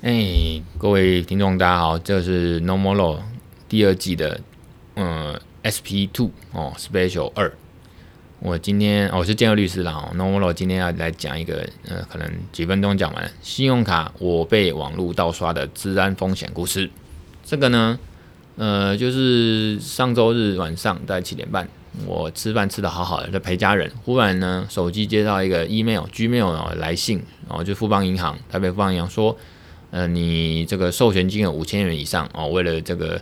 哎、各位听众，大家好，这是 No More Law 第二季的嗯 SP Two 哦 Special 二。我今天、哦、我是建和律师啦。哦，No More Law 今天要来讲一个呃，可能几分钟讲完，信用卡我被网络盗刷的治安风险故事。这个呢，呃，就是上周日晚上在七点半，我吃饭吃得好好的，在陪家人，忽然呢，手机接到一个 email Gmail 来信，然后就富邦银行台北富邦银行说。呃，你这个授权金额五千元以上哦，为了这个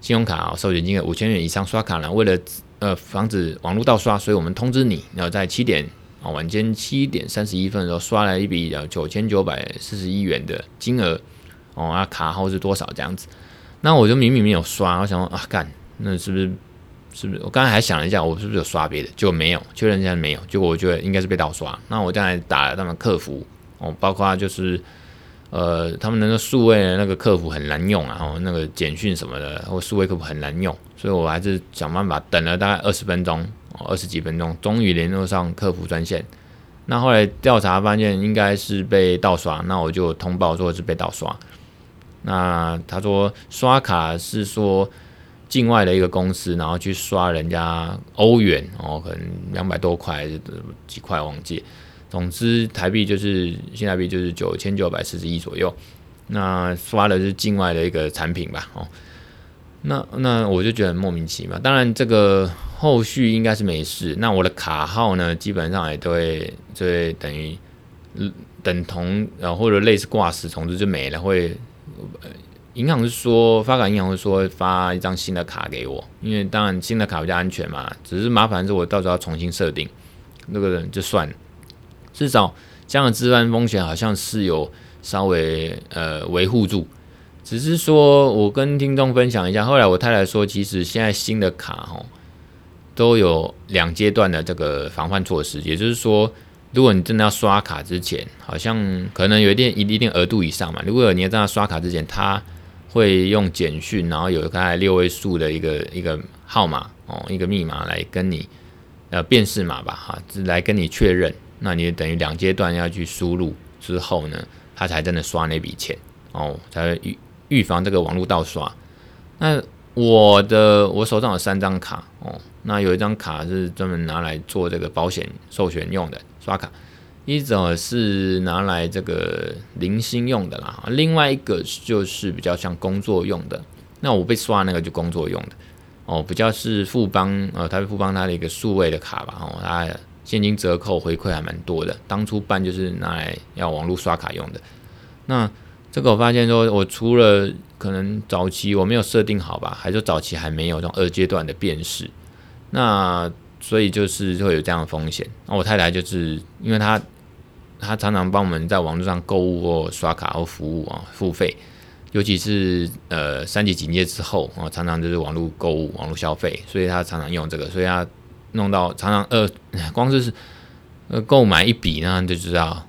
信用卡、哦、授权金额五千元以上刷卡呢，为了呃防止网络盗刷，所以我们通知你，然后在七点哦，晚间七点三十一分的时候刷了一笔呃九千九百四十一元的金额哦，那卡号是多少这样子？那我就明明没有刷，我想说啊干，那是不是是不是？我刚才还想了一下，我是不是有刷别的？结果没有，确认一下没有，结果我觉得应该是被盗刷。那我刚才打了他们客服哦，包括就是。呃，他们那个数位的那个客服很难用啊，然后那个简讯什么的，或数位客服很难用，所以我还是想办法等了大概二十分钟，二十几分钟，终于联络上客服专线。那后来调查发现应该是被盗刷，那我就通报说是被盗刷。那他说刷卡是说境外的一个公司，然后去刷人家欧元，哦，可能两百多块，几块忘记。总之，台币就是新台币就是九千九百四十一左右。那刷的是境外的一个产品吧？哦，那那我就觉得很莫名其妙。当然，这个后续应该是没事。那我的卡号呢，基本上也都会就会等于等同，然后或者类似挂失，总之就没了。会银行是说发卡银行会说发一张新的卡给我，因为当然新的卡比较安全嘛。只是麻烦是我到时候要重新设定，那个人就算了。至少这样的资安风险好像是有稍微呃维护住，只是说我跟听众分享一下，后来我太太说，其实现在新的卡哦都有两阶段的这个防范措施，也就是说，如果你真的要刷卡之前，好像可能有一定一定额度以上嘛，如果你要在刷卡之前，他会用简讯，然后有大概六位数的一个一个号码哦，一个密码来跟你呃辨识码吧哈，来跟你确认。那你等于两阶段要去输入之后呢，他才真的刷那笔钱哦，才会预预防这个网络盗刷。那我的我手上有三张卡哦，那有一张卡是专门拿来做这个保险授权用的刷卡，一种是拿来这个零星用的啦，另外一个就是比较像工作用的。那我被刷那个就工作用的哦，比较是富邦呃，台北富邦它的一个数位的卡吧哦，它。现金折扣回馈还蛮多的，当初办就是拿来要网络刷卡用的。那这个我发现说，我除了可能早期我没有设定好吧，还是早期还没有这种二阶段的辨识，那所以就是会有这样的风险。那我太太就是因为她她常常帮我们在网络上购物或刷卡或服务啊付费，尤其是呃三级警戒之后啊，常常就是网络购物、网络消费，所以她常常用这个，所以她。弄到常常呃，光是呃购买一笔呢，就知道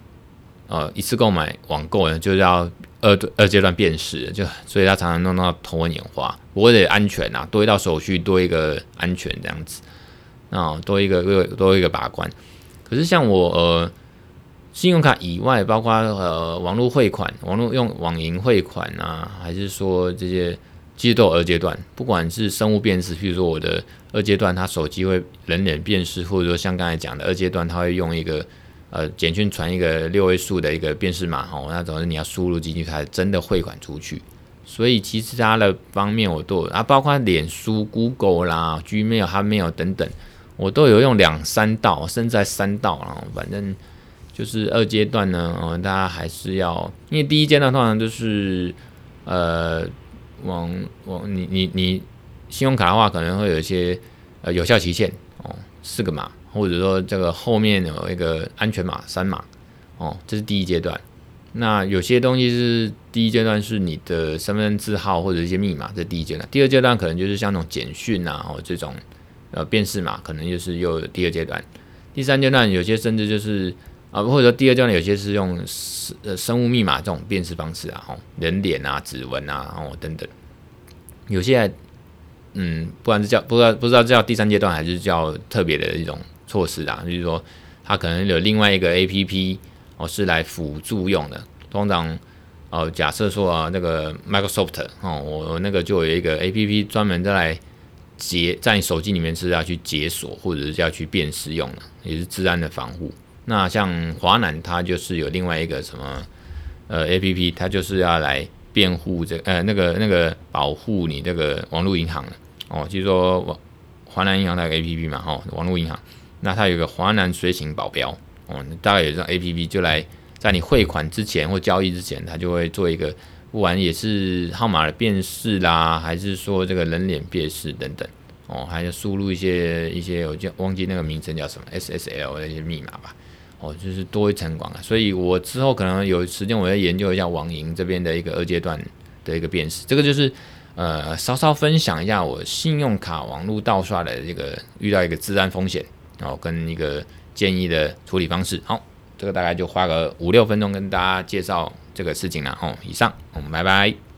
呃一次购买网购呢，就要二二阶段辨识，就所以他常常弄到头昏眼花。不过得安全啊，多一道手续，多一个安全这样子啊，多一个多多一个把关。可是像我呃信用卡以外，包括呃网络汇款、网络用网银汇款啊，还是说这些。其实都有二阶段，不管是生物辨识，譬如说我的二阶段，它手机会人脸辨识，或者说像刚才讲的二阶段，它会用一个呃简讯传一个六位数的一个辨识码，哦，那总之你要输入进去，才真的汇款出去。所以其实它的方面我都有啊，包括脸书、Google 啦、Gmail、Hotmail 等等，我都有用两三道，甚至在三道啊，反正就是二阶段呢，呃，大家还是要，因为第一阶段通常就是呃。往往你你你信用卡的话，可能会有一些呃有效期限哦，四个码，或者说这个后面有一个安全码三码哦，这是第一阶段。那有些东西是第一阶段是你的身份证号或者一些密码，这第一阶段。第二阶段可能就是像那种简讯啊，或这种呃辨识码，可能就是又第二阶段。第三阶段有些甚至就是啊，或者说第二阶段有些是用生呃生物密码这种辨识方式啊，吼人脸啊、指纹啊，哦等等。有些嗯，不管是叫不知道不知道叫第三阶段还是叫特别的一种措施啊，就是说它可能有另外一个 APP 哦是来辅助用的。通常哦，假设说啊，那个 Microsoft 哦，我那个就有一个 APP 专门在来解，在你手机里面是要去解锁或者是要去辨识用的，也是治安的防护。那像华南，它就是有另外一个什么呃 APP，它就是要来辩护这、呃那个那个保护你这个网络银行的。哦，就是说华南银行那个 APP 嘛，哈、哦，网络银行，那它有个华南随行保镖。哦，大概有这种 APP 就来。在你汇款之前或交易之前，它就会做一个，不管也是号码的辨识啦，还是说这个人脸辨识等等，哦，还有输入一些一些，我就忘记那个名称叫什么 SSL 的一些密码吧，哦，就是多一层广啊。所以我之后可能有时间，我要研究一下网银这边的一个二阶段的一个辨识。这个就是呃，稍稍分享一下我信用卡网络盗刷的这个遇到一个治安风险，然后跟一个建议的处理方式。好。这个大概就花个五六分钟跟大家介绍这个事情了哦。以上，我们拜拜。